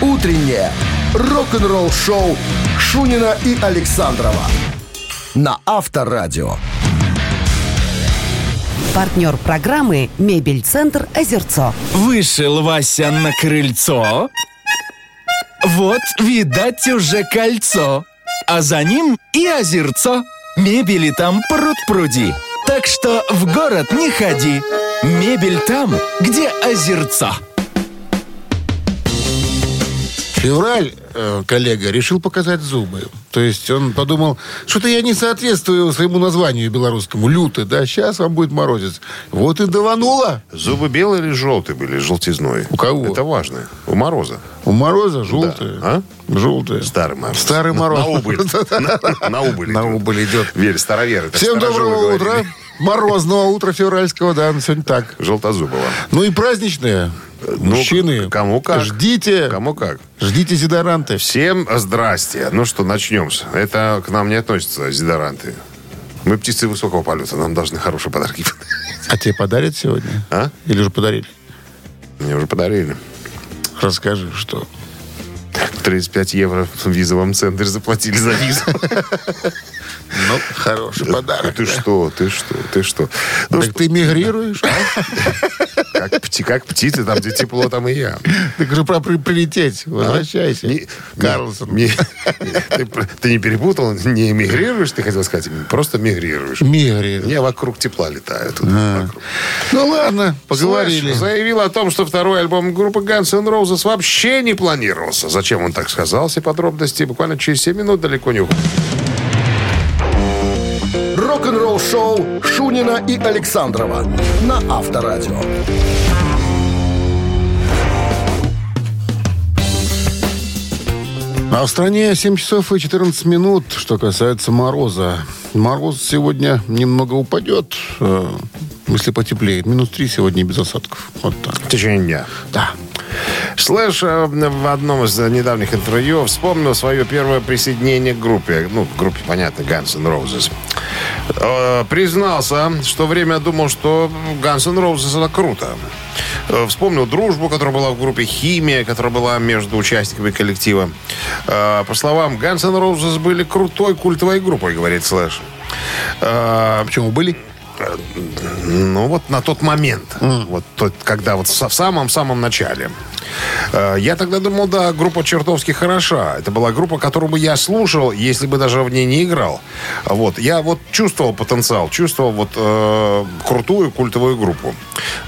Утреннее рок-н-ролл-шоу Шунина и Александрова на Авторадио. Партнер программы «Мебель-центр Озерцо». Вышел Вася на крыльцо. Вот, видать, уже кольцо. А за ним и озерцо. Мебели там пруд-пруди. Так что в город не ходи. Мебель там, где озерцо. Февраль, э, коллега, решил показать зубы. То есть он подумал, что-то я не соответствую своему названию белорусскому. Лютый, да, сейчас вам будет морозец. Вот и давануло. Зубы белые или желтые были, желтизной? У кого? Это важно. У Мороза. У Мороза желтые. А? Желтые. Старый Мороз. Старый Мороз. На убыль. На- убыль. На идет. убыль идет. Верь, староверы. Всем доброго утра. Морозного утра февральского, да, сегодня так. Желтозубого. Ну и праздничные. Ну, Мужчины. кому как. Ждите. Кому как. Ждите зидоранты. Всем здрасте. Ну что, начнем. Это к нам не относятся зидоранты. Мы птицы высокого полета. Нам должны хорошие подарки. А тебе подарят сегодня? А? Или уже подарили? Мне уже подарили. Расскажи, что. 35 евро в визовом центре заплатили за визу. Ну, хороший подарок. Ты что, ты что, ты что? Ну, Так ты мигрируешь? как, пти- как птицы, там, где тепло, там и я. Так же про при- прилететь. Возвращайся. Не- Карлсон. не- ты, пр- ты не перепутал? Не эмигрируешь, ты хотел сказать? Просто мигрируешь. Мигрируешь. Не, вокруг тепла летаю. Тут, А. вокруг. Ну ладно, поговорили. Слэш заявил о том, что второй альбом группы Guns N' Roses вообще не планировался. Зачем он так сказал? Все подробности буквально через 7 минут далеко не уходят. Рок-н-ролл-шоу Шунина и Александрова на Авторадио. А в стране 7 часов и 14 минут, что касается мороза. Мороз сегодня немного упадет, э, если потеплеет. Минус 3 сегодня без осадков. Вот так. В течение дня. Да. Слэш э, в одном из э, недавних интервью вспомнил свое первое присоединение к группе. Ну, к группе, понятно, Guns N' Roses. Э, Признался, что время думал, что Guns N' Roses это круто. Вспомнил дружбу, которая была в группе «Химия», которая была между участниками коллектива. По словам, Guns N' Roses были крутой культовой группой, говорит Слэш. Почему были? Ну, вот на тот момент. Вот тот, когда вот в самом-самом начале. Э, Я тогда думал, да, группа чертовски хороша. Это была группа, которую бы я слушал, если бы даже в ней не играл. Вот. Я вот чувствовал потенциал, чувствовал вот э, крутую культовую группу.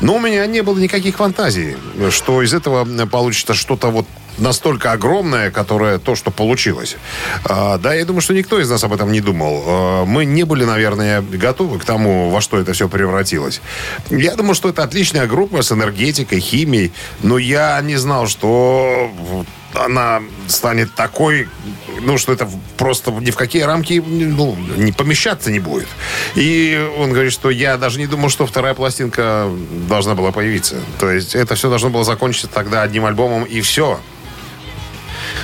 Но у меня не было никаких фантазий, что из этого получится что-то вот настолько огромное, которое то, что получилось. А, да, я думаю, что никто из нас об этом не думал. А, мы не были, наверное, готовы к тому, во что это все превратилось. Я думаю, что это отличная группа с энергетикой, химией, но я не знал, что она станет такой, ну, что это просто ни в какие рамки ну, не помещаться не будет. И он говорит, что я даже не думал, что вторая пластинка должна была появиться. То есть это все должно было закончиться тогда одним альбомом, и все.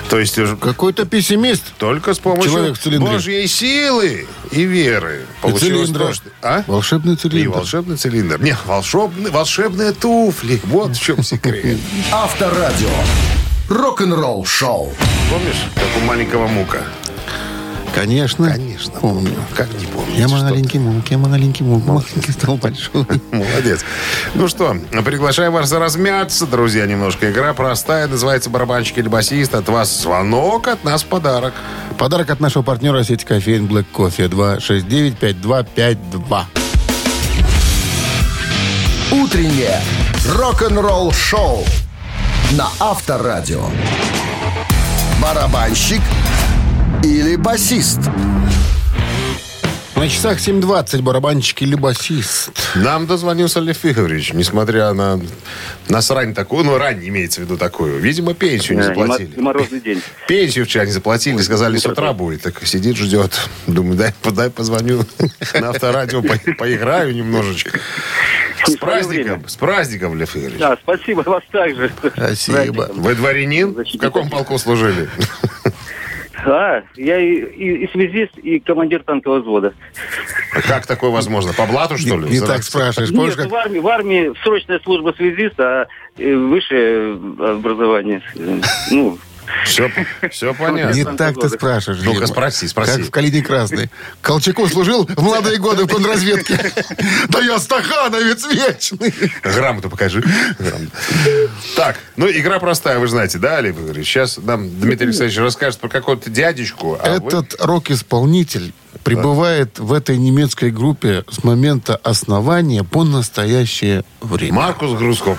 То есть Какой-то пессимист. только с помощью Человек в цилиндре. Божьей силы и веры получилось цилиндра. то, что- А? Волшебный И цилиндр. волшебный цилиндр. Не, волшебный, волшебные туфли. Вот в чем секрет. Авторадио. Рок-н-ролл-шоу. Помнишь, как у маленького мука? Конечно. Конечно. Помню. Как не помню. Я маленький мук, я маленький мук, маленький стал большой. Молодец. Ну что, приглашаем вас размяться, друзья, немножко. Игра простая, называется «Барабанщик или басист». От вас звонок, от нас подарок. Подарок от нашего партнера сети кофеин Black Coffee 269-5252. Утреннее рок-н-ролл-шоу на Авторадио. Барабанщик или басист? На часах 7.20 барабанщик или басист. Нам дозвонился Лев Игоревич, несмотря на, на срань такую, ну, рань имеется в виду такую. Видимо, пенсию не мо- заплатили. и морозный день. Пенсию вчера не заплатили, сказали, с утра будет. Так сидит, ждет. Думаю, дай, дай позвоню на авторадио, по- поиграю немножечко. С Не праздником, время. с праздником, Лев Игоревич. Да, спасибо вас также. Спасибо. Вы дворянин? В каком полку служили? А, я и, и- и связист, и командир танкового взвода. А Как такое возможно? По блату, что ли? Не так спрашиваешь. Помнишь, Нет, как в армии, в армии срочная служба связиста, а э, высшее образование. э, Ну, Все, все понятно. Не так ты спрашиваешь. Ну-ка, спроси, спроси. Как в «Калине красной». Колчаку служил в молодые годы в контрразведке. Да я стахановец вечный. Грамоту покажи. Так, ну игра простая, вы знаете, да, Олег Игоревич? Сейчас нам Дмитрий Александрович расскажет про какого-то дядечку. а Этот рок-исполнитель пребывает в этой немецкой группе с момента основания по настоящее время. Маркус Грускоп.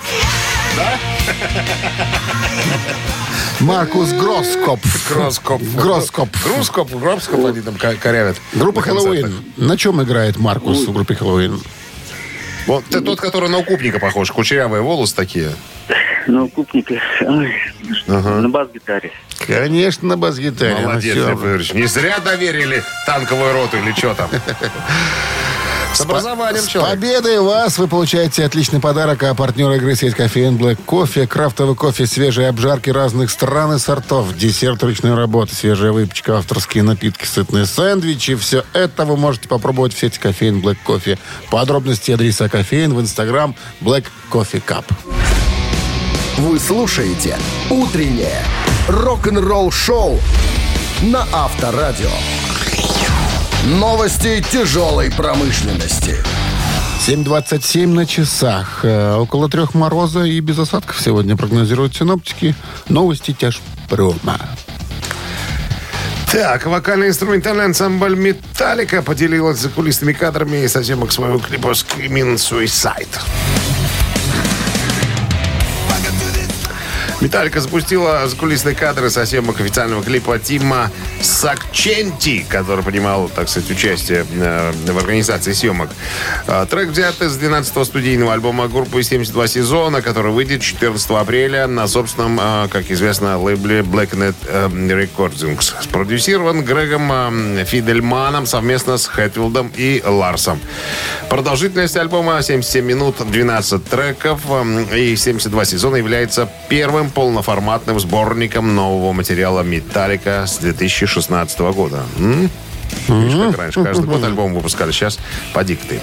Маркус Гроскопф. Гроскоп. Гроскоп. Грускоп, Гроскоп, они там ко- корявят. Группа На. Хэллоуин. На чем играет Маркус в группе Хэллоуин? Вот ты тот, который на укупника похож. Кучерявые волосы такие. ну, купника. ай, На бас-гитаре. Конечно, на бас-гитаре. Ну, Молодец. Лев. Не зря доверили танковую роту или что там. С образованием С человек. победой вас вы получаете отличный подарок, а партнер игры сеть кофеин Black Кофе, крафтовый кофе, свежие обжарки разных стран и сортов, десерт ручной работы, свежая выпечка, авторские напитки, сытные сэндвичи. Все это вы можете попробовать в сети кофеин Black Кофе. Подробности адреса кофеин в инстаграм Black Coffee Cup. Вы слушаете «Утреннее рок-н-ролл-шоу» на Авторадио. Новости тяжелой промышленности. 7.27 на часах. Э, около трех мороза и без осадков сегодня прогнозируют синоптики. Новости тяжпрома. Так, вокально-инструментальный ансамбль «Металлика» поделилась закулисными кадрами со съемок своего клипа «Screaming Suicide». Металлика запустила закулисные кадры со съемок официального клипа Тима Сакченти, который принимал, так сказать, участие э, в организации съемок. Э, Трек взят из 12-го студийного альбома группы «72 сезона», который выйдет 14 апреля на собственном, э, как известно, лейбле Blacknet Recordings. Спродюсирован Грегом Фидельманом совместно с Хэтфилдом и Ларсом. Продолжительность альбома 77 минут 12 треков и 72 сезона является первым полноформатным сборником нового материала «Металлика» с 2016 года. М? Видишь, как раньше. Каждый год альбом выпускали. Сейчас по дикты.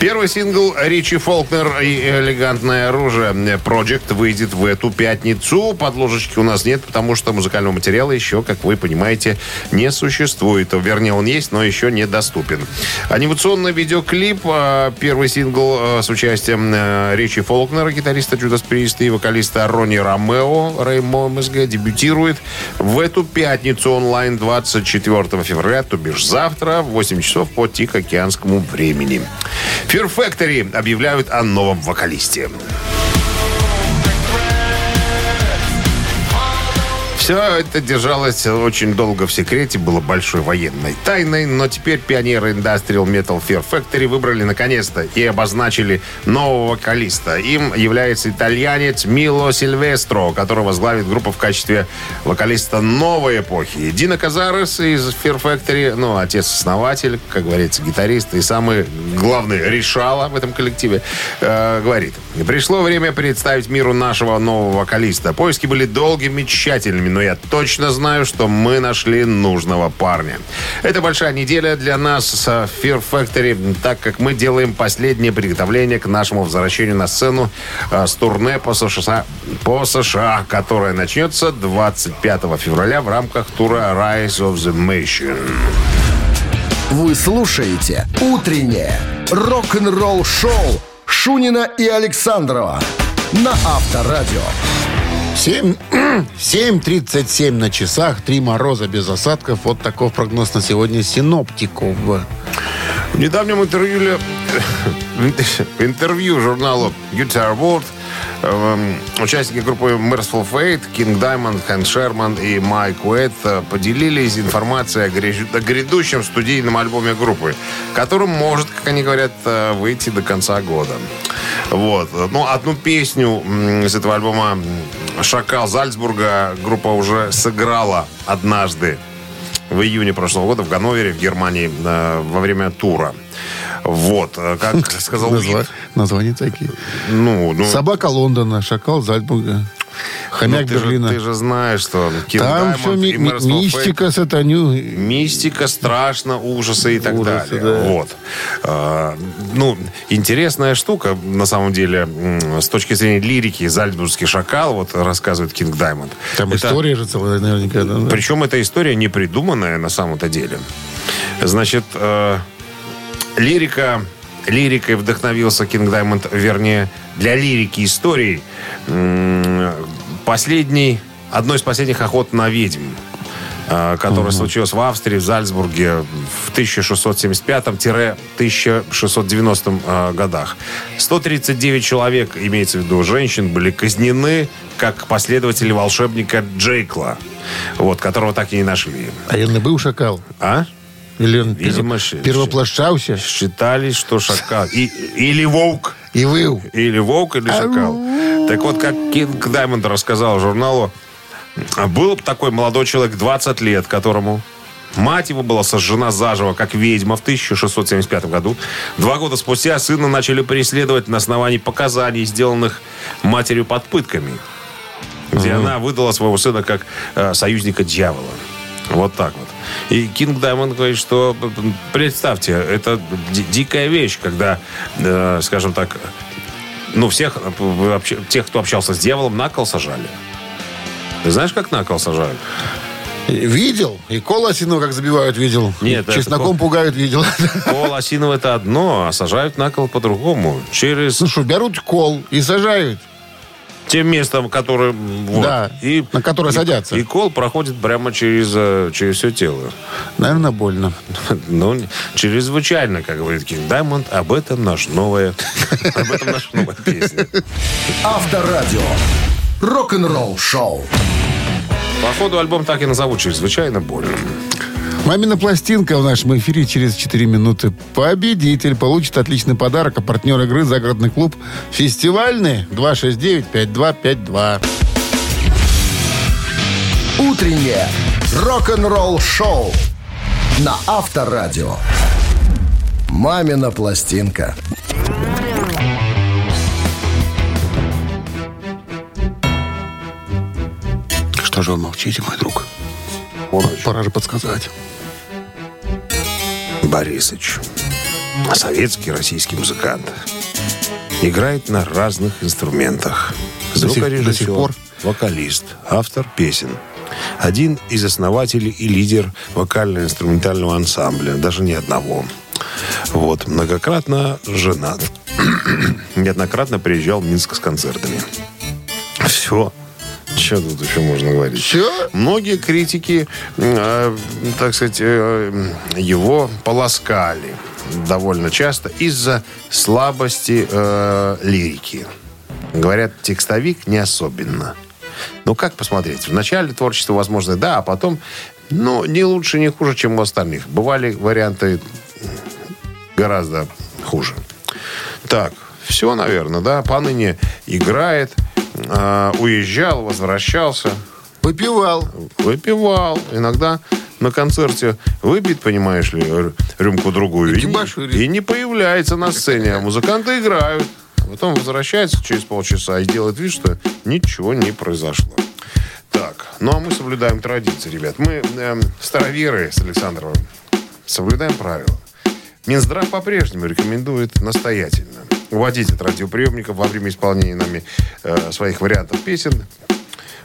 Первый сингл Ричи Фолкнер и «Элегантное оружие» Project выйдет в эту пятницу. Подложечки у нас нет, потому что музыкального материала еще, как вы понимаете, не существует. Вернее, он есть, но еще недоступен. Анимационный видеоклип. э, Первый сингл э, с участием э, Ричи Фолкнера, гитариста Judas Priest и вокалиста Ронни Ромео, Реймо МСГ, дебютирует в эту пятницу онлайн 24 февраля, то бишь завтра в 8 часов по Тихоокеанскому времени. Fear Factory объявляют о новом вокалисте. Все это держалось очень долго в секрете, было большой военной тайной, но теперь пионеры Industrial Metal Fear Factory выбрали наконец-то и обозначили нового вокалиста. Им является итальянец Мило Сильвестро, который возглавит группу в качестве вокалиста новой эпохи. Дина Казарес из Fear Factory, ну, отец-основатель, как говорится, гитарист и самый главный решала в этом коллективе, э, говорит, пришло время представить миру нашего нового вокалиста. Поиски были долгими, тщательными, но я точно знаю, что мы нашли нужного парня. Это большая неделя для нас с Fear Factory, так как мы делаем последнее приготовление к нашему возвращению на сцену э, с турне по США, по США, которое начнется 25 февраля в рамках тура Rise of the Nation. Вы слушаете «Утреннее рок-н-ролл-шоу» Шунина и Александрова на Авторадио. 7, 7.37 на часах, три мороза без осадков. Вот таков прогноз на сегодня синоптиков. В недавнем интервью, в интервью журналу Guitar World эм, участники группы Merciful Fate, King Diamond, Хэн Шерман и Майк Уэйт э, поделились информацией о грядущем студийном альбоме группы, которым может, как они говорят, э, выйти до конца года. Вот. Ну, одну песню из этого альбома «Шакал Зальцбурга» группа уже сыграла однажды в июне прошлого года в Ганновере, в Германии, э, во время тура. Вот, э, как сказал Назва-. Названия такие. Ну, ну, Собака Лондона, шакал Зальцбурга. Хомяк Ну, ты, же, Берлина. ты же знаешь, что King Там Diamond все и Merciful Fate- мистика, сатаню. Мистика, страшно, ужасы и так Ужасы, далее. да. Вот. А, ну, интересная штука, на самом деле, с точки зрения лирики, «Зальцбургский шакал», вот рассказывает Кинг Даймонд. Там Это- история же целая наверняка. да, да. Причем эта история не придуманная на самом-то деле. Значит, э, лирика, лирикой вдохновился Кинг Даймонд, вернее, для лирики истории последний, одной из последних охот на ведьм, э, которая случилась в Австрии, в Зальцбурге в 1675-1690 э, годах. 139 человек, имеется в виду женщин, были казнены как последователи волшебника Джейкла, вот, которого так и не нашли. А он и был шакал. А? Или он Видимо, щ- первоплощался Считали, что шакал. И, или волк. и выл. Или волк, или шакал. Так вот, как Кинг Даймонд рассказал журналу, был такой молодой человек, 20 лет, которому мать его была сожжена заживо, как ведьма в 1675 году. Два года спустя сына начали преследовать на основании показаний, сделанных матерью под пытками, где она выдала своего сына как э, союзника дьявола. Вот так вот. И Кинг Даймонд говорит, что представьте, это ди- дикая вещь, когда, э, скажем так, ну, всех, э, тех, кто общался с дьяволом, на кол сажали. Ты знаешь, как на кол сажают? Видел. И кол осиновый, как забивают, видел. Нет, Чесноком кол- пугают, видел. Кол осиновый это одно, а сажают на кол по-другому. Через Ну что, берут кол и сажают. Тем местом, которое... вот. Да, на которое и- садятся. И кол проходит прямо через, э, через все тело. Наверное, больно. Ну, чрезвычайно, как говорит Кинг Даймонд, об этом наш новая, об этом наша новая песня. Авторадио. Рок-н-ролл шоу. Походу, альбом так и назовут «Чрезвычайно больно». Мамина пластинка в нашем эфире через 4 минуты. Победитель получит отличный подарок, а партнер игры «Загородный клуб» фестивальный 269-5252. Утреннее рок-н-ролл шоу на Авторадио. Мамина пластинка. Что же вы молчите, мой друг? Пора же подсказать. Борисыч. Советский российский музыкант. Играет на разных инструментах. До сих- Звукорежиссер, до сих пор? вокалист, автор песен. Один из основателей и лидер вокально-инструментального ансамбля. Даже не одного. Вот. Многократно женат. Неоднократно приезжал в Минск с концертами. Все. Что тут еще можно говорить? Все? Многие критики, э, так сказать, э, его полоскали довольно часто из-за слабости э, лирики. Говорят, текстовик не особенно. Ну, как посмотреть? В начале творчества, возможно, да, а потом, ну, не лучше, не хуже, чем у остальных. Бывали варианты гораздо хуже. Так, все, наверное, да. Поныне играет, э, уезжал, возвращался. Выпивал. Выпивал. Иногда на концерте выпьет, понимаешь ли, рюмку-другую. И И, и не появляется на сцене. А музыканты играют. Потом возвращается через полчаса и делает вид, что ничего не произошло. Так, ну а мы соблюдаем традиции, ребят. Мы эм, староверы с Александровым соблюдаем правила. Минздрав по-прежнему рекомендует настоятельно уводить от радиоприемников во время исполнения нами э, своих вариантов песен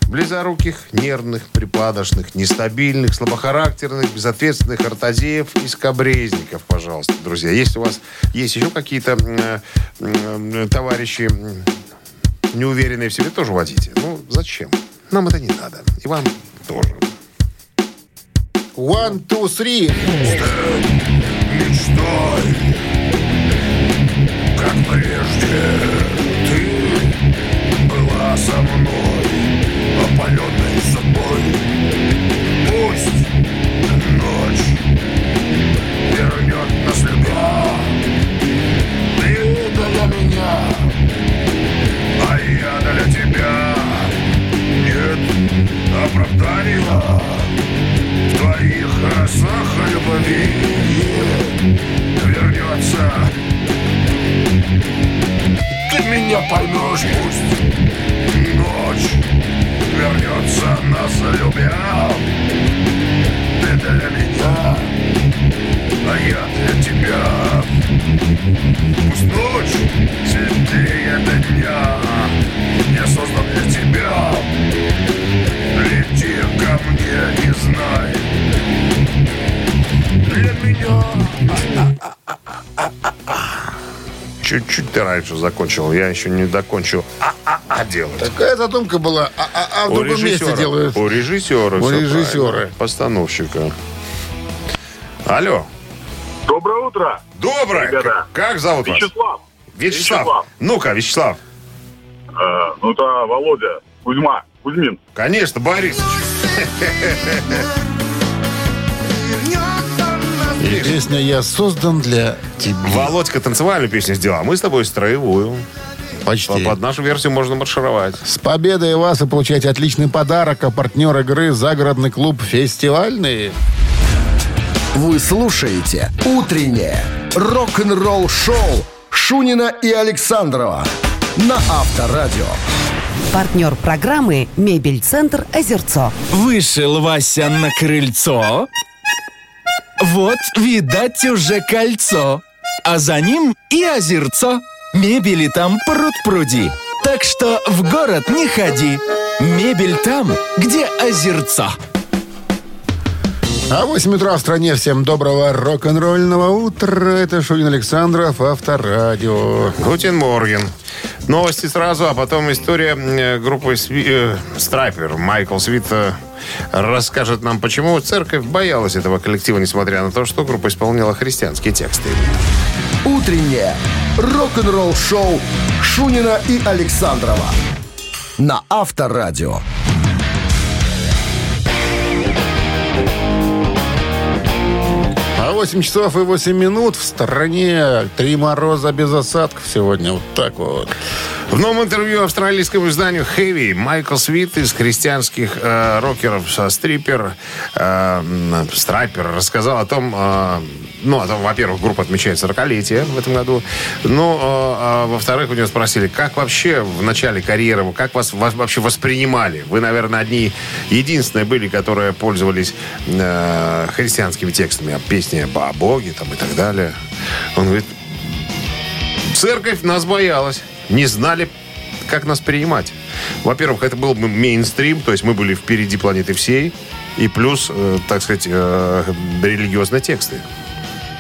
близоруких, нервных, припадочных, нестабильных, слабохарактерных, безответственных артазеев и скобрезников, пожалуйста, друзья. Если у вас есть еще какие-то э, э, товарищи неуверенные в себе, тоже водите. Ну, зачем? Нам это не надо. И вам тоже. One, two, three. мечтой, как прежде ты была со мной, опаленной собой. Пусть ночь вернет нас любя, ты для меня, а я для тебя. Нет оправдания твоих росах любви вернется. Ты меня поймешь, пусть ночь раньше закончил. Я еще не докончил. А-а-а делать. Такая задумка была, а, а- а в У другом месте делают. У режиссера. У режиссера. правильно. Постановщика. Алло. Доброе утро. Доброе. Ребята. Как, как зовут вас? Вячеслав. Вячеслав. Вячеслав. Ну-ка, Вячеслав. Э, ну это Володя. Кузьма. Кузьмин. Конечно, Борис. И песня «Я создан для тебя». Володька танцевальную песню сделал, а мы с тобой строевую. Почти. Под нашу версию можно маршировать. С победой вас и получаете отличный подарок, а партнер игры «Загородный клуб Фестивальный». Вы слушаете «Утреннее рок-н-ролл-шоу» Шунина и Александрова на Авторадио. Партнер программы «Мебель-центр Озерцо». Вышел Вася на крыльцо. Вот, видать, уже кольцо. А за ним и озерцо. Мебели там пруд-пруди. Так что в город не ходи. Мебель там, где озерцо. А 8 утра в стране. Всем доброго рок-н-ролльного утра. Это Шунин Александров, Авторадио. Гутин Морген. Новости сразу, а потом история э, группы Сви- э, Страйпер. Майкл Свит э, расскажет нам, почему церковь боялась этого коллектива, несмотря на то, что группа исполняла христианские тексты. «Утреннее рок-н-ролл-шоу» Шунина и Александрова на Авторадио. А 8 часов и 8 минут в стране. Три мороза без осадков сегодня. Вот так вот. В новом интервью австралийскому изданию Heavy Майкл Свит из христианских э, рокеров со Стрипер, э, м, Страйпер рассказал о том, э, ну, о том, во-первых, группа отмечает 40-летие в этом году, ну, э, а во-вторых, у него спросили, как вообще в начале карьеры, как вас, вас вообще воспринимали? Вы, наверное, одни единственные были, которые пользовались э, христианскими текстами, песни о Боге там, и так далее. Он говорит, Церковь нас боялась. Не знали, как нас принимать. Во-первых, это был мейнстрим, то есть мы были впереди планеты всей. И плюс, э, так сказать, э, религиозные тексты.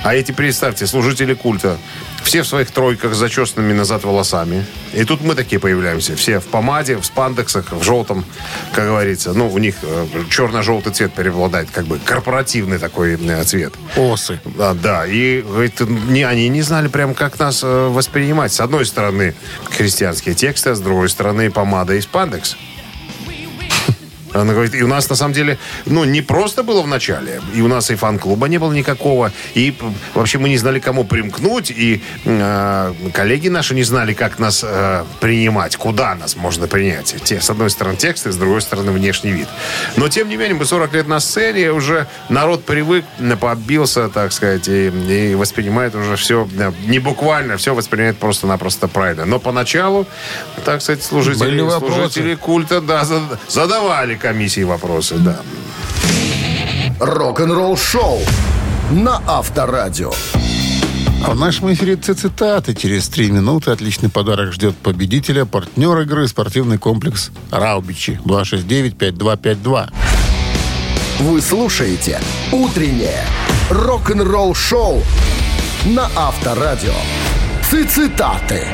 А эти, представьте, служители культа, все в своих тройках с зачесанными назад волосами. И тут мы такие появляемся. Все в помаде, в спандексах, в желтом, как говорится. Ну, у них э, черно-желтый цвет преобладает, как бы корпоративный такой э, цвет. Осы. А, да, и говорит, не, они не знали прям, как нас э, воспринимать. С одной стороны, христианские тексты, а с другой стороны, помада и спандекс. Она говорит, и у нас на самом деле, ну, не просто было в начале. И у нас и фан-клуба не было никакого. И вообще мы не знали, кому примкнуть. И э, коллеги наши не знали, как нас э, принимать, куда нас можно принять. Те, с одной стороны тексты, с другой стороны внешний вид. Но, тем не менее, мы 40 лет на сцене, уже народ привык, побился, так сказать, и, и воспринимает уже все, не буквально, все воспринимает просто-напросто правильно. Но поначалу, так сказать, служители, служители культа, да, зад- задавали комиссии вопросы, да. Рок-н-ролл-шоу на Авторадио. А в нашем эфире цитаты. Через три минуты отличный подарок ждет победителя, партнер игры, спортивный комплекс «Раубичи». 269-5252. Вы слушаете «Утреннее рок-н-ролл-шоу» на Авторадио. Цитаты.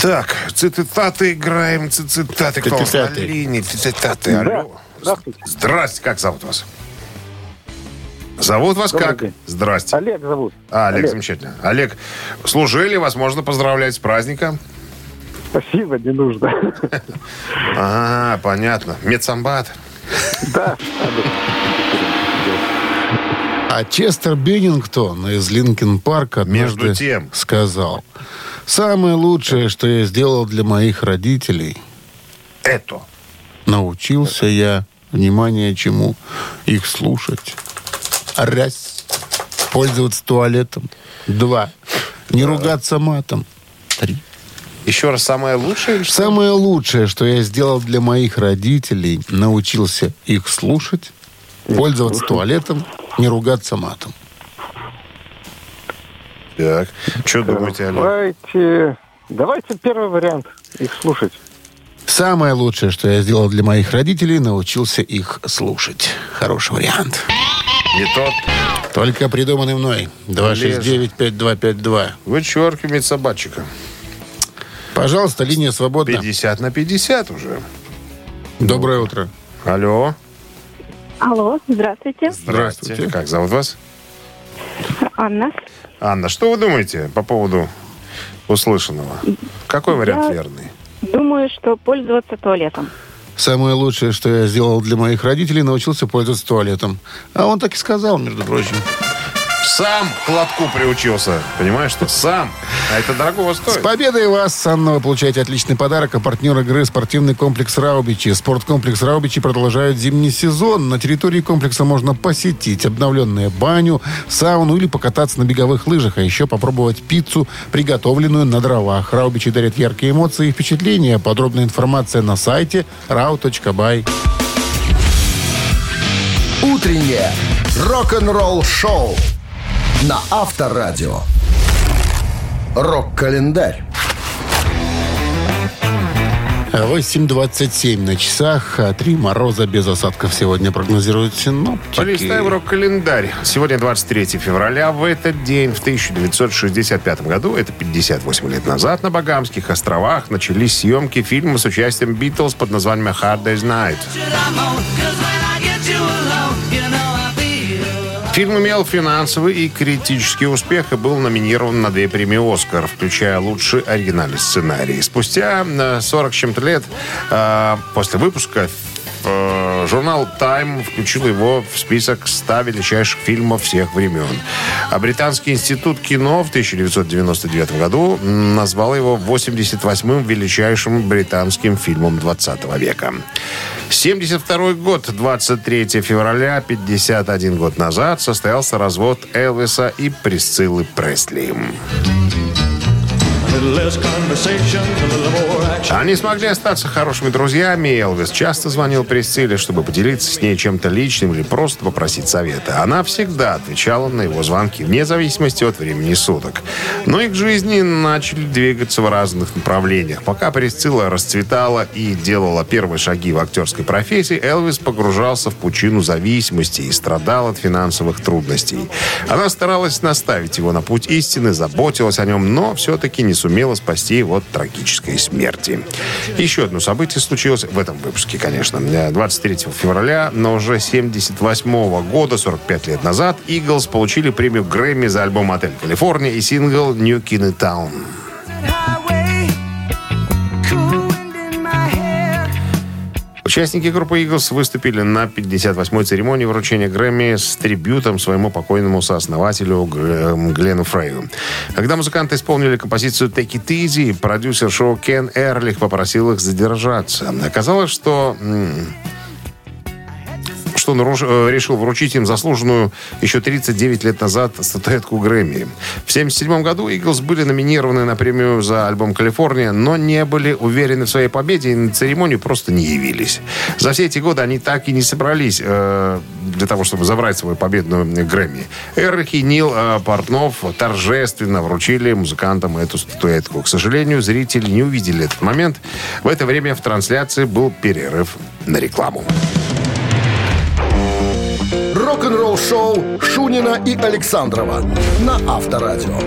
Так, цитаты играем, ци- цитаты. Кто Цитаты. линии? Цитаты, алло. Здрасте, как зовут вас? Зовут вас Добрый как? день. Здрасте. Олег зовут. А, Олег, Олег. замечательно. Олег, служили, вас можно поздравлять с праздником. Спасибо, не нужно. А, понятно. Медсамбат. Да. А Честер Беннингтон из Линкен Парка Между тем. сказал, «Самое лучшее, что я сделал для моих родителей, Это. научился я, внимание чему, их слушать. Раз. Пользоваться туалетом. Два. Не ругаться матом. Три. Еще раз, самое лучшее? что? Самое лучшее, что я сделал для моих родителей, научился их слушать, пользоваться туалетом, не ругаться матом. Так. Что думаете, Олег? Давайте, давайте первый вариант. Их слушать. Самое лучшее, что я сделал для моих родителей, научился их слушать. Хороший вариант. Не тот. Только придуманный мной. 269-5252. Вычеркивает собачика. Пожалуйста, линия свободна. 50 на 50 уже. Доброе утро. Алло. Алло, здравствуйте. Здравствуйте. Как зовут вас? Анна. Анна, что вы думаете по поводу услышанного? Какой вариант Я- верный? Думаю, что пользоваться туалетом. Самое лучшее, что я сделал для моих родителей, научился пользоваться туалетом. А он так и сказал, между прочим. Сам к лотку приучился. Понимаешь, что сам. А это дорого С стоит. победой вас, Анна, вы получаете отличный подарок. А партнер игры спортивный комплекс Раубичи. Спорткомплекс Раубичи продолжает зимний сезон. На территории комплекса можно посетить обновленную баню, сауну или покататься на беговых лыжах, а еще попробовать пиццу, приготовленную на дровах. Раубичи дарят яркие эмоции и впечатления. Подробная информация на сайте rau.by. Утреннее рок-н-ролл-шоу на Авторадио. Рок-календарь. 8.27 на часах. а Три мороза без осадков сегодня прогнозируют синоптики. Полистаем рок-календарь. Сегодня 23 февраля. В этот день, в 1965 году, это 58 лет назад, на Багамских островах начались съемки фильма с участием Битлз под названием «Hard Day's Night». Фильм имел финансовый и критический успех и был номинирован на две премии «Оскар», включая лучший оригинальный сценарий. Спустя э, 40 с чем-то лет э, после выпуска э, журнал Time включил его в список 100 величайших фильмов всех времен. А Британский институт кино в 1999 году назвал его 88-м величайшим британским фильмом 20 века. 72 год, 23 февраля, 51 год назад, состоялся развод Элвиса и Присциллы Пресли. Они смогли остаться хорошими друзьями. Элвис часто звонил Присцилле, чтобы поделиться с ней чем-то личным или просто попросить совета. Она всегда отвечала на его звонки, вне зависимости от времени суток. Но их жизни начали двигаться в разных направлениях. Пока Присцилла расцветала и делала первые шаги в актерской профессии, Элвис погружался в пучину зависимости и страдал от финансовых трудностей. Она старалась наставить его на путь истины, заботилась о нем, но все-таки не сумела спасти его от трагической смерти. Еще одно событие случилось в этом выпуске, конечно. 23 февраля, но уже 78 года, 45 лет назад, Иглс получили премию Грэмми за альбом «Отель Калифорния» и сингл «New Kinney Town». Участники группы Eagles выступили на 58-й церемонии вручения Грэмми с трибютом своему покойному сооснователю Г- Глену Фрейю. Когда музыканты исполнили композицию «Take It Easy», продюсер шоу Кен Эрлих попросил их задержаться. Оказалось, что что он э, решил вручить им заслуженную еще 39 лет назад статуэтку Грэмми. В 1977 году Иглс были номинированы на премию за альбом «Калифорния», но не были уверены в своей победе и на церемонию просто не явились. За все эти годы они так и не собрались э, для того, чтобы забрать свою победную Грэмми. Эрих и Нил э, Портнов торжественно вручили музыкантам эту статуэтку. К сожалению, зрители не увидели этот момент. В это время в трансляции был перерыв на рекламу. Рок-н-ролл-шоу Шунина и Александрова на Авторадио.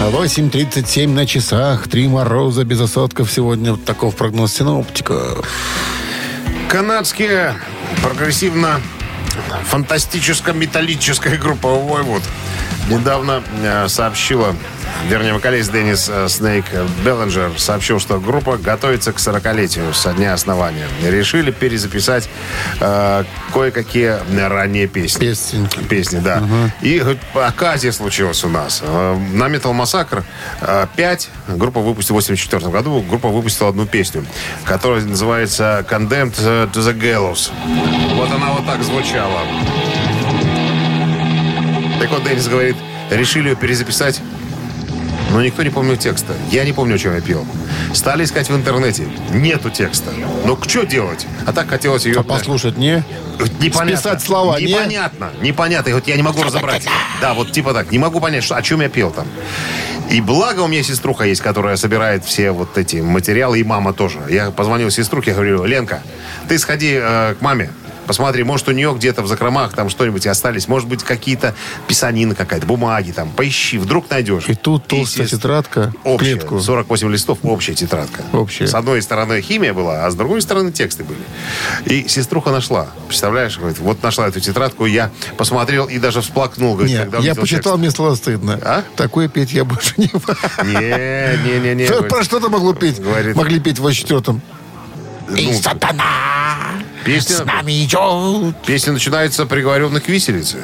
8.37 на часах. Три мороза без осадков сегодня. Вот Таков прогноз синоптика. Канадские прогрессивно фантастическо-металлическая группа Voivod недавно э, сообщила, вернее, вокалист Деннис э, Снейк Беллинджер сообщил, что группа готовится к 40-летию со дня основания. Решили перезаписать э, кое-какие ранние песни. Песни. Песни, да. И говорит, оказия случилась у нас. Э, На Metal Massacre э, 5 группа выпустила в 84 году. Группа выпустила одну песню, которая называется Condemned to the Gallows. Вот она вот так звучала. Так вот, Деннис говорит, решили ее перезаписать но никто не помнил текста. Я не помню, о чем я пел. Стали искать в интернете. Нету текста. Ну, что делать? А так хотелось ее... А послушать не? Непонятно. Списать слова не? Непонятно. Непонятно. И вот я не могу разобрать. Да, вот типа так. Не могу понять, что, о чем я пел там. И благо у меня сеструха есть, которая собирает все вот эти материалы, и мама тоже. Я позвонил сеструхе, говорю, Ленка, ты сходи э, к маме, Посмотри, может, у нее где-то в закромах там что-нибудь и остались. Может быть, какие-то писанины какая-то, бумаги там. Поищи, вдруг найдешь. И тут толстая тетрадка, Общая, клетку. 48 листов, общая тетрадка. Общая. С одной стороны химия была, а с другой стороны тексты были. И сеструха нашла. Представляешь, говорит, вот нашла эту тетрадку, я посмотрел и даже всплакнул. Говорит, Не, когда я почитал, текст. мне стало стыдно. А? Такое петь я больше не Не, не, не, не. Про что-то могло петь? Говорит, Могли петь в четвертом. ну, песня, идет. Песня начинается приговоренных к виселице.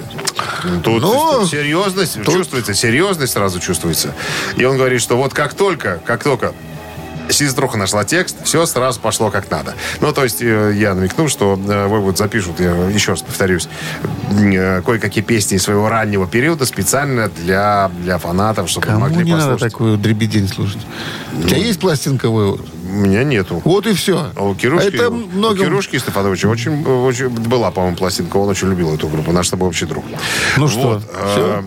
Тут, Ну, тут серьезность чувствуется, серьезность сразу чувствуется. И он говорит, что вот как только, как только сеструха нашла текст, все сразу пошло как надо. Ну, то есть э, я намекнул, что э, вот запишут, я еще раз повторюсь, э, кое-какие песни из своего раннего периода специально для, для фанатов, чтобы Кому могли не надо послушать. такую дребедень слушать? У тебя есть пластинка вы? У меня нету. Вот и все. А у Кирюшки, Это у многим... Кирюшки Стефановича очень, очень была, по-моему, пластинка. Он очень любил эту группу. Наш с тобой общий друг. Ну что, Вот, э,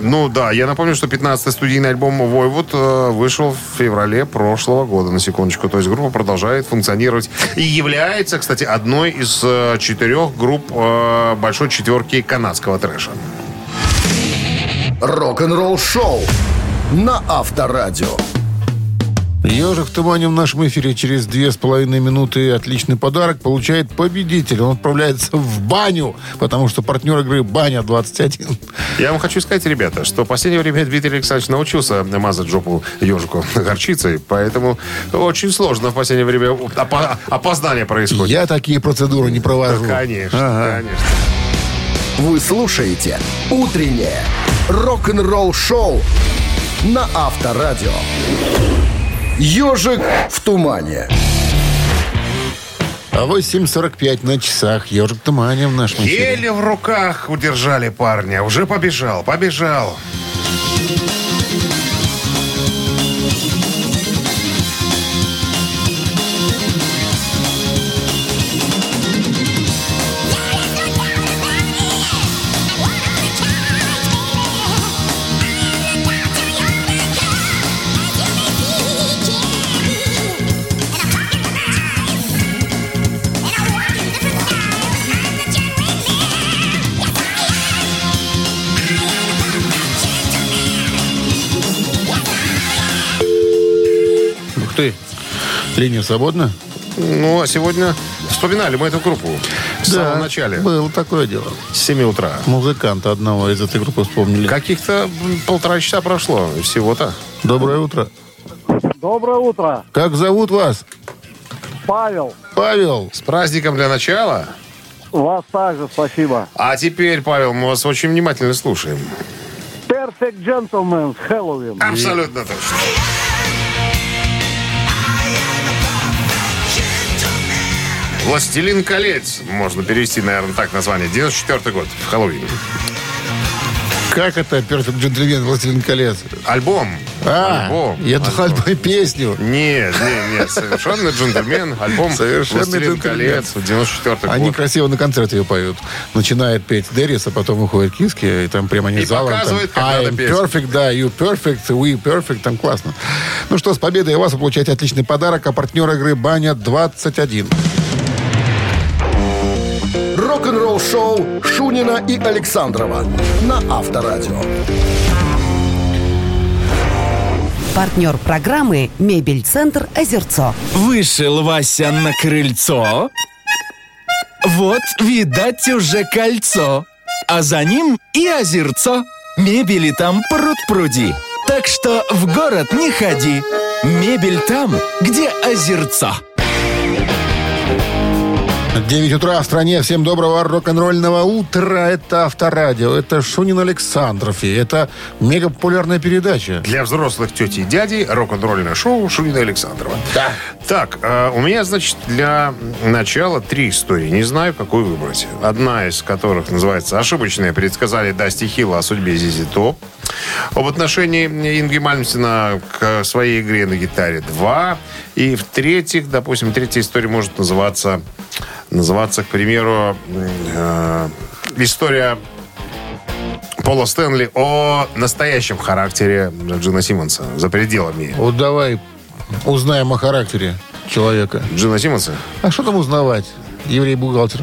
ну да, я напомню, что 15-й студийный альбом «Войвуд» э, вышел в феврале прошлого года, на секундочку. То есть группа продолжает функционировать и является, кстати, одной из э, четырех групп э, большой четверки канадского трэша. Рок-н-ролл шоу на Авторадио. Ежик в тумане в нашем эфире через две с половиной минуты отличный подарок получает победитель. Он отправляется в баню, потому что партнер игры «Баня 21». Я вам хочу сказать, ребята, что в последнее время Дмитрий Александрович научился мазать жопу ежику горчицей, поэтому очень сложно в последнее время опо- опоздание происходит. Я такие процедуры не провожу. Конечно, Ага. конечно. Вы слушаете «Утреннее рок-н-ролл-шоу» на Авторадио. «Ежик в тумане». А 8.45 на часах. Ежик в тумане в нашем эфире. Еле в руках удержали парня. Уже побежал, побежал. Линия свободна? Ну, а сегодня вспоминали мы эту группу в самом начале, Было такое дело. с 7 утра. Музыканта одного из этой группы вспомнили. Каких-то полтора часа прошло всего-то. Доброе утро. Доброе утро. Как зовут вас? Павел, Павел. С праздником для начала. вас также спасибо. А теперь, Павел, мы вас очень внимательно слушаем. Perfect Gentleman Хэллоуин. Абсолютно точно. «Властелин колец». Можно перевести, наверное, так название. 94 год, в Хэллоуин. Как это Perfect Gentleman Властелин колец? Альбом. А, Альбом. я думал, Альбом. альбом песню. Нет, нет, нет. Совершенный джентльмен. Альбом Совершенный «Властелин джентльмен». колец». 94 Они год. красиво на концерте ее поют. Начинает петь Деррис, а потом выходит Киски, и там прямо они И залом. там, показывает, как I'm надо петь. perfect, да, you perfect, we perfect, там классно. Ну что, с победой вас вы получаете отличный подарок, а партнер игры «Баня 21». Рок-н-ролл шоу Шунина и Александрова на Авторадио. Партнер программы «Мебель-центр Озерцо». Вышел Вася на крыльцо. Вот, видать, уже кольцо. А за ним и озерцо. Мебели там пруд-пруди. Так что в город не ходи. Мебель там, где озерцо. 9 утра в стране. Всем доброго рок-н-ролльного утра. Это Авторадио. Это Шунин Александров. И это мега популярная передача. Для взрослых тети и дядей рок-н-ролльное шоу Шунина Александрова. Да. Так, э, у меня, значит, для начала три истории. Не знаю, какую выбрать. Одна из которых называется «Ошибочные предсказали Дасти Хилла о судьбе Зизи Топ». Об отношении Инги Мальмсена к своей игре на гитаре 2. И в-третьих, допустим, третья история может называться, называться, к примеру, э, история Пола Стэнли о настоящем характере Джина Симмонса за пределами. Вот давай узнаем о характере человека. Джина Симмонса? А что там узнавать? Еврей-бухгалтер.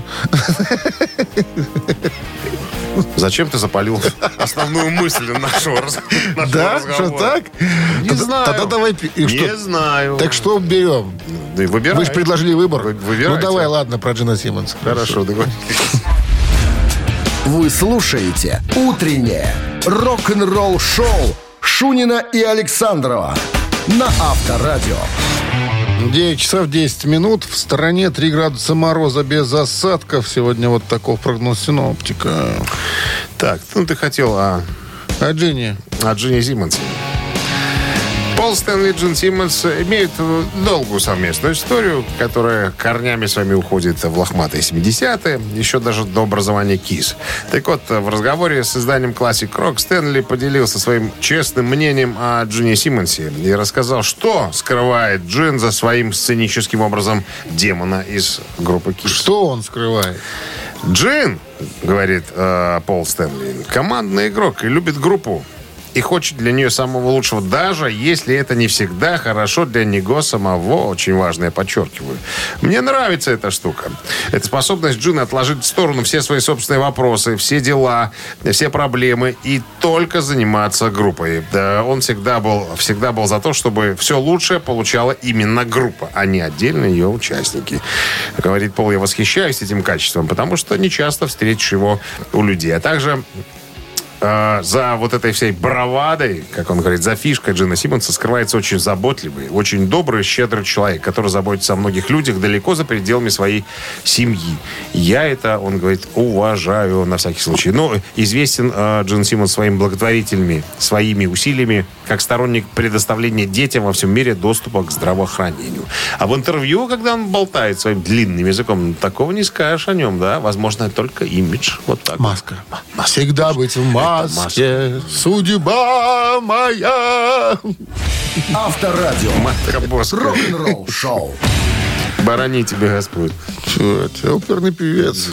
Зачем ты запалил основную мысль нашего, Да? разговора? Что так? Не Тогда- знаю. Тогда давай... Не знаю. Так что берем? Да выбирай. Вы же предложили выбор. Вы- выбирайте. Ну давай, ладно, про Джина Симмонса. Хорошо, договорились. Вы слушаете «Утреннее рок-н-ролл-шоу» Шунина и Александрова на Авторадио. 9 часов 10 минут. В стороне 3 градуса мороза без осадков. Сегодня вот таков прогноз синоптика. Так, ну ты хотел о, А Джинни? о Джине Симмонсе. Пол Стэнли и Джин Симмонс имеют э, долгую совместную историю, которая корнями своими уходит в лохматые 70-е, еще даже до образования КИС. Так вот, в разговоре с изданием Classic Rock Стэнли поделился своим честным мнением о Джине Симмонсе и рассказал, что скрывает Джин за своим сценическим образом демона из группы КИС. Что он скрывает? Джин, говорит э, Пол Стэнли, командный игрок и любит группу. И хочет для нее самого лучшего, даже если это не всегда хорошо для него самого. Очень важно, я подчеркиваю. Мне нравится эта штука. Это способность Джина отложить в сторону все свои собственные вопросы, все дела, все проблемы и только заниматься группой. Да, он всегда был, всегда был за то, чтобы все лучшее получала именно группа, а не отдельно ее участники. Говорит Пол, я восхищаюсь этим качеством, потому что не часто встретишь его у людей. А также э, за вот этой всей бравадой, как он говорит, за фишкой Джина Симмонса скрывается очень заботливый, очень добрый, щедрый человек, который заботится о многих людях далеко за пределами своей семьи. Я это, он говорит, уважаю на всякий случай. Но известен э, Джин Симмонс своими благотворительными, своими усилиями, как сторонник предоставления детям во всем мире доступа к здравоохранению. А в интервью, когда он болтает своим длинным языком, такого не скажешь о нем, да? Возможно, только имидж. Вот так. Маска. Всегда быть в маске. Судьба моя. Авторадио. Матка боская. Рок-н-ролл-шоу. Барани тебе Господь. Чё, это оперный певец.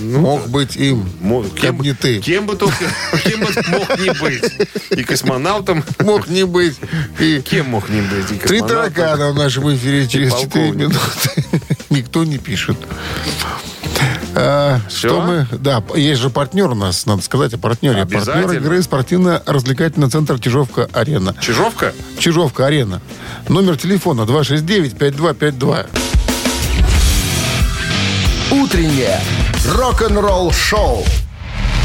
Мог быть им. Мо- Кем не ты. Кем бы только кем бы мог не быть. И космонавтом. Мог не быть. И Кем мог не быть? И три таракана в нашем эфире через 4 полковник. минуты. Никто не пишет. А, Всё? что мы... Да, есть же партнер у нас, надо сказать о партнере. Партнер игры спортивно-развлекательный центр «Чижовка-Арена». Чижовка? Чижовка-Арена. Номер телефона 269-5252. Утреннее рок-н-ролл-шоу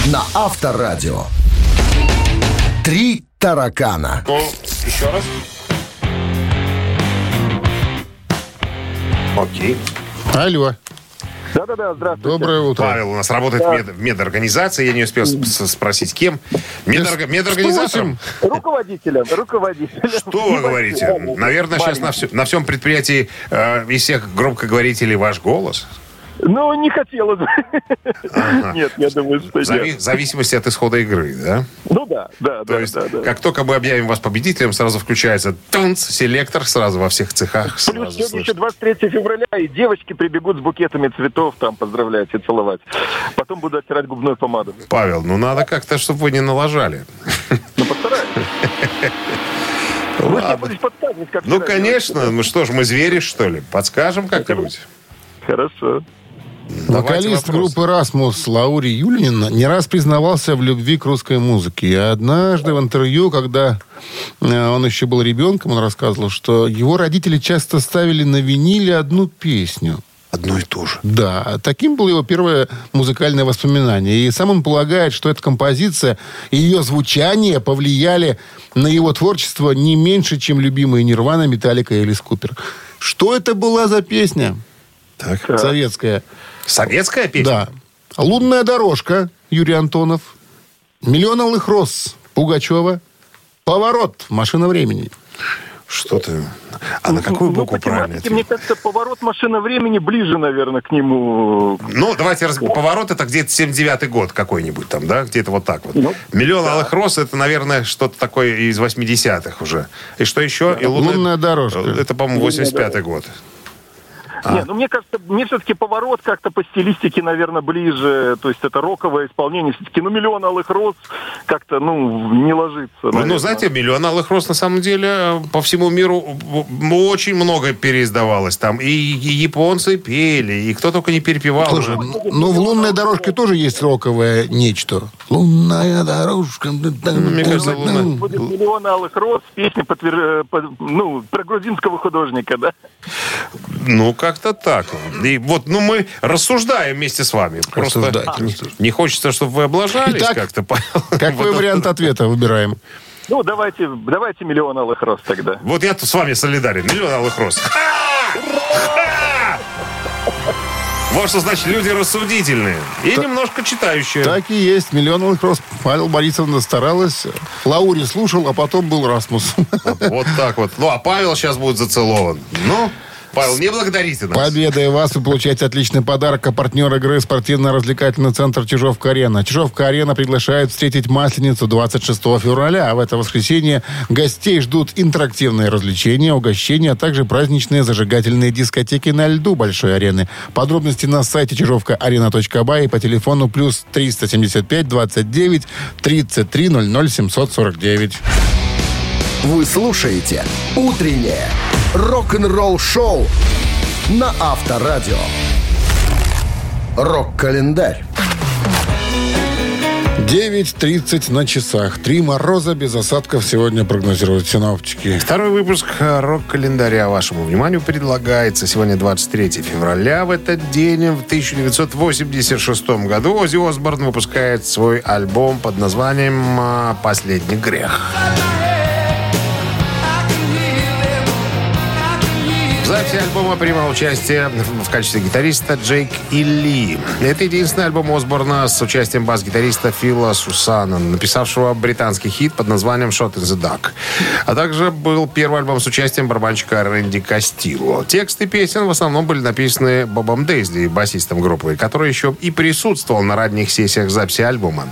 на Авторадио. Три таракана. Еще раз. Окей. Алло. Да-да-да, здравствуйте. Доброе утро. Павел у нас работает в мед- в медорганизации. Я не успел спросить, кем. Медорга- Медорганизатором? Руководителем, руководителем. Что вы говорите? Наверное, сейчас на всем предприятии э, из всех громкоговорителей ваш голос. Ну, не хотелось бы. Нет, я думаю, что зави- нет. в зависимости от исхода игры, да? Ну да, да, То да, есть, да, да. как только мы объявим вас победителем, сразу включается танц, селектор сразу во всех цехах. Плюс сегодня еще 23 февраля, и девочки прибегут с букетами цветов, там, поздравлять и целовать. Потом буду оттирать губной помаду. Павел, ну надо как-то, чтобы вы не налажали. Ну, постараюсь. Вы Ладно. как Ну, конечно. Ну что ж, мы звери, что ли? Подскажем как-нибудь? Хорошо. Вокалист группы «Расмус» Лаури Юлинин не раз признавался в любви к русской музыке. И однажды в интервью, когда э, он еще был ребенком, он рассказывал, что его родители часто ставили на виниле одну песню. Одно и то же. Да, таким было его первое музыкальное воспоминание. И сам он полагает, что эта композиция и ее звучание повлияли на его творчество не меньше, чем любимые Нирвана, Металлика или Скупер. Что это была за песня? Так. Советская. Советская песня? Да. «Лунная дорожка» Юрий Антонов. «Миллион алых роз» Пугачева. «Поворот» «Машина времени». Что ты... А на какую Ну, букву по правильно мне кажется, поворот машина времени ближе, наверное, к нему. Ну, давайте раз... Поворот это где-то 79-й год какой-нибудь там, да? Где-то вот так вот. Ну, Миллион алых роз это, наверное, что-то такое из 80-х уже. И что еще? И «Лунная дорожка». Это, по-моему, 85-й год. А. Не, ну мне кажется, мне все-таки поворот как-то по стилистике, наверное, ближе. То есть это роковое исполнение. Все-таки, ну, миллион алых роз как-то, ну, не ложится. Ну, наверное. знаете, «Миллион алых роз» на самом деле э, по всему миру очень много переиздавалось. Там и, и японцы пели, и кто только не перепевал. Слушай, уже. ну, ну, в «Лунной дорожке» тоже есть роковое нечто. «Лунная дорожка». Ну, мне кажется, «Лунная». Будет миллион алых роз, песня подтвер- э, под- ну, про грузинского художника, да? Ну, как-то так. И вот, ну, мы рассуждаем вместе с вами. Просто Рассуждайте, не, не хочется, чтобы вы облажались Итак, как-то. Павел. Какой Вот вариант ответа выбираем? Ну, давайте, давайте миллион алых роз тогда. Вот я тут с вами солидарен. Миллион алых роз. Вот что значит люди рассудительные. И немножко читающие. Так и есть. Миллион алых роз. Павел Борисовна старалась. Лаури слушал, а потом был Расмус. Вот так вот. Ну, а Павел сейчас будет зацелован. Ну, Павел, не благодарите нас. Победой вас вы получаете отличный подарок. А партнер игры спортивно-развлекательный центр Чижовка-Арена. Чижовка-Арена приглашает встретить Масленицу 26 февраля. А в это воскресенье гостей ждут интерактивные развлечения, угощения, а также праздничные зажигательные дискотеки на льду Большой арены. Подробности на сайте чижовка-арена.бай и по телефону плюс 375 29 33 00 749. Вы слушаете «Утреннее рок-н-ролл-шоу» на Авторадио. Рок-календарь. 9.30 на часах. Три мороза без осадков сегодня прогнозируют синоптики. Второй выпуск э, рок-календаря вашему вниманию предлагается сегодня 23 февраля. В этот день, в 1986 году, Оззи Осборн выпускает свой альбом под названием э, «Последний грех». Записи альбома принимал участие в качестве гитариста Джейк Илли. Это единственный альбом Осборна с участием бас-гитариста Фила Сусана, написавшего британский хит под названием «Shot in the Dark». А также был первый альбом с участием барабанщика Рэнди Кастилло. Тексты песен в основном были написаны Бобом Дейзли, басистом группы, который еще и присутствовал на ранних сессиях записи альбома.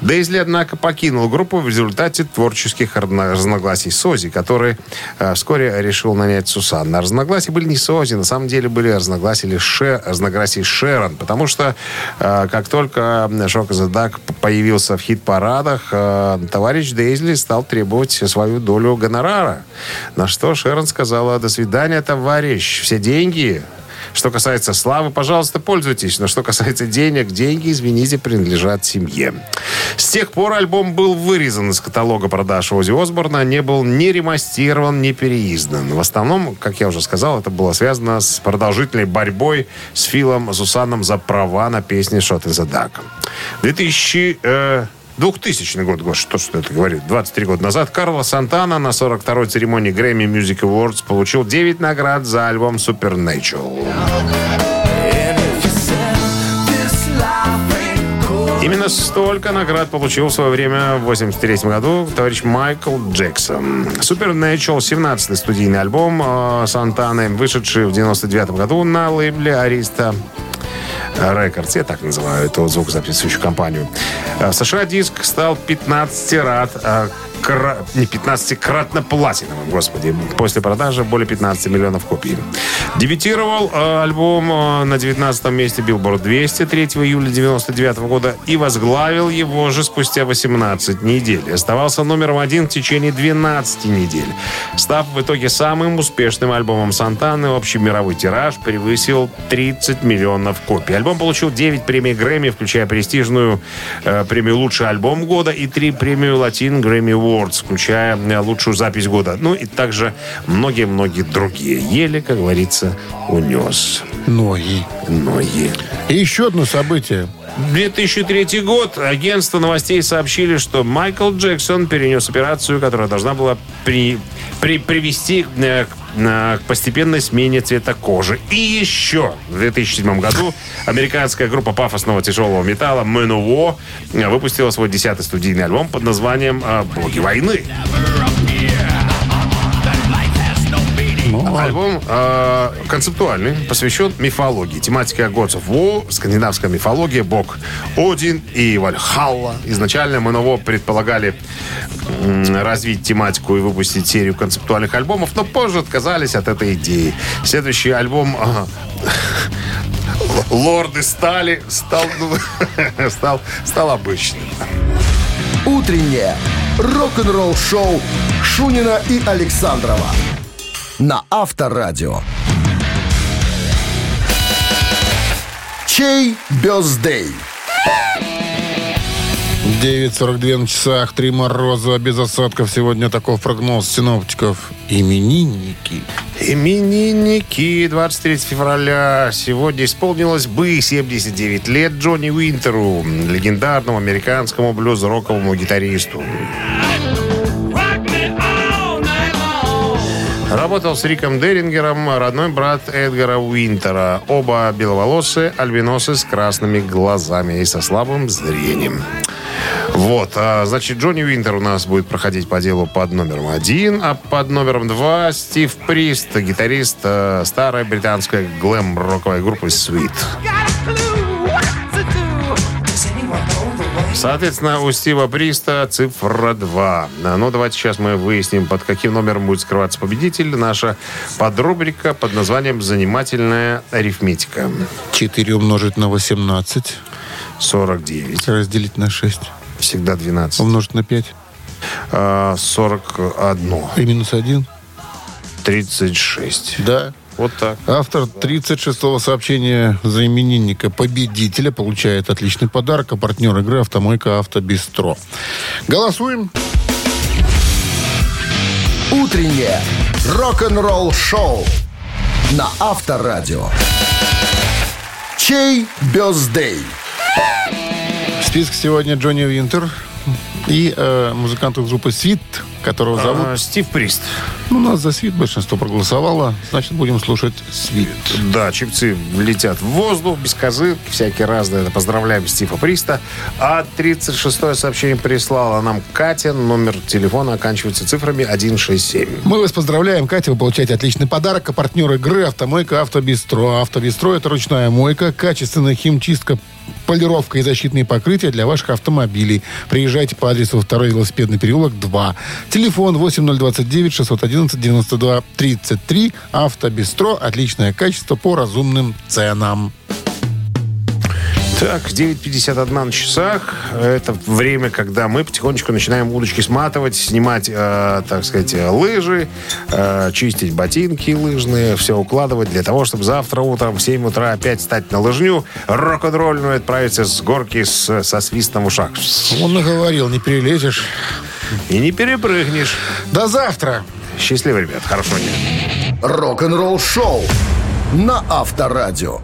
Дейзли, однако, покинул группу в результате творческих разногласий с Ози, который э, вскоре решил нанять Сусанна. Разногласия были не с Ози, на самом деле были разногласия, ше, разногласия с Шерон, потому что э, как только Шок Duck появился в хит-парадах, э, товарищ Дейзли стал требовать свою долю гонорара. На что Шерон сказала, до свидания, товарищ, все деньги что касается славы, пожалуйста, пользуйтесь. Но что касается денег, деньги, извините, принадлежат семье. С тех пор альбом был вырезан из каталога продаж Ози Осборна, не был ни ремастирован, ни переиздан. В основном, как я уже сказал, это было связано с продолжительной борьбой с Филом Зусаном за права на песни «Shot in the Dark». 2000... Э, 2000 год, год, что, что это говорит, 23 года назад, Карло Сантана на 42-й церемонии Grammy Music Awards получил 9 наград за альбом Supernatural. Именно столько наград получил в свое время в 83 году товарищ Майкл Джексон. Supernatural 17-й студийный альбом э, Сантаны, вышедший в 99 году на лейбле Ариста Рекордс, я так называю эту звукозаписывающую компанию. В США диск стал 15 рад, а, не 15-кратно платиновым, господи. После продажи более 15 миллионов копий. Дебютировал э, альбом э, на 19 месте Billboard 200 3 июля 99 года и возглавил его же спустя 18 недель. Оставался номером один в течение 12 недель, став в итоге самым успешным альбомом Сантаны. Общий мировой тираж превысил 30 миллионов копий. Альбом получил 9 премий Грэмми, включая престижную э, премию «Лучший альбом года» и 3 премию «Латин Грэмми Awards», включая э, лучшую запись года. Ну и также многие-многие другие. Еле, как говорится, унес. Ноги. Ноги. И еще одно событие. 2003 год. Агентство новостей сообщили, что Майкл Джексон перенес операцию, которая должна была при... при, привести э, к, к постепенной смене цвета кожи. И еще в 2007 году американская группа пафосного тяжелого металла Manowar э, выпустила свой десятый студийный альбом под названием э, «Боги войны». Альбом э, концептуальный, посвящен мифологии. Тематика Gods of War, скандинавская мифология, бог Один и Вальхалла. Изначально мы ново предполагали м, развить тематику и выпустить серию концептуальных альбомов, но позже отказались от этой идеи. Следующий альбом э, Лорды стали стал, ну, стал, стал обычным. Утреннее рок-н-ролл-шоу Шунина и Александрова на Авторадио. Чей бездей? 9.42 на часах, три мороза, без осадков. Сегодня таков прогноз синоптиков. Именинники. Именинники 23 февраля. Сегодня исполнилось бы 79 лет Джонни Уинтеру, легендарному американскому блюз-роковому гитаристу. Работал с Риком Дерингером, родной брат Эдгара Уинтера. Оба беловолосые, альбиносы с красными глазами и со слабым зрением. Вот, а, значит, Джонни Уинтер у нас будет проходить по делу под номером один, а под номером два Стив Прист, гитарист э, старой британской глэм-роковой группы Sweet. Соответственно, у Стива Приста цифра 2. Ну, давайте сейчас мы выясним, под каким номером будет скрываться победитель. Наша подрубрика под названием «Занимательная арифметика». 4 умножить на 18. 49. Разделить на 6. Всегда 12. Умножить на 5. А, 41. И минус 1. 36. Да. Вот так. Автор 36-го сообщения за именинника победителя получает отличный подарок, а партнер игры «Автомойка Автобестро». Голосуем. Утреннее рок-н-ролл-шоу на Авторадио. Чей бездей? В списке сегодня Джонни Винтер и э, музыкант из группы «Свит», которого зовут... А, Стив Прист. Ну, у нас за «Свит» большинство проголосовало. Значит, будем слушать «Свит». Да, чипцы летят в воздух, без козы, всякие разные. Поздравляем Стива Приста. А 36-е сообщение прислала нам Катя. Номер телефона оканчивается цифрами 167. Мы вас поздравляем, Катя. Вы получаете отличный подарок. А партнер игры «Автомойка Автобестро». «Автобестро» — это ручная мойка, качественная химчистка, полировка и защитные покрытия для ваших автомобилей. Приезжайте по адресу 2 велосипедный переулок 2. Телефон 8029 611 92 33. Автобестро. Отличное качество по разумным ценам. Так, 9.51 на часах. Это время, когда мы потихонечку начинаем удочки сматывать, снимать, э, так сказать, э, лыжи, э, чистить ботинки лыжные, все укладывать для того, чтобы завтра утром в 7 утра опять стать на лыжню, рок-н-ролльную отправиться с горки с, со свистом в ушах. Он наговорил, не перелезешь. И не перепрыгнешь. До завтра. Счастливо, ребят. Хорошего дня. Рок-н-ролл-шоу на Авторадио.